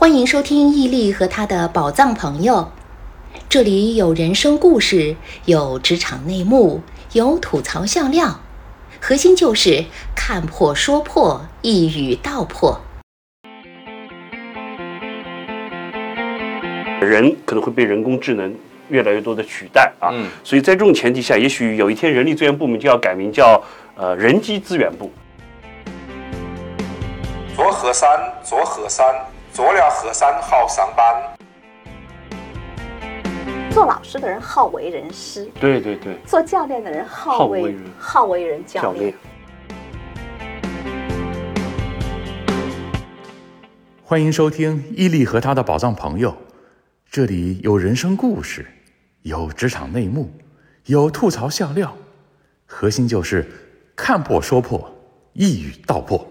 欢迎收听毅力和他的宝藏朋友，这里有人生故事，有职场内幕，有吐槽笑料，核心就是看破说破，一语道破。人可能会被人工智能越来越多的取代啊，嗯所以在这种前提下，也许有一天人力资源部门就要改名叫呃人机资源部。做和尚做和尚，做了和尚好上班。做老师的人好为人师，对对对，做教练的人好好为为人好为人教练教练。。欢迎收听伊利和他的宝藏朋友，这里有人生故事，有职场内幕，有吐槽笑料，核心就是看破说破，一语道破。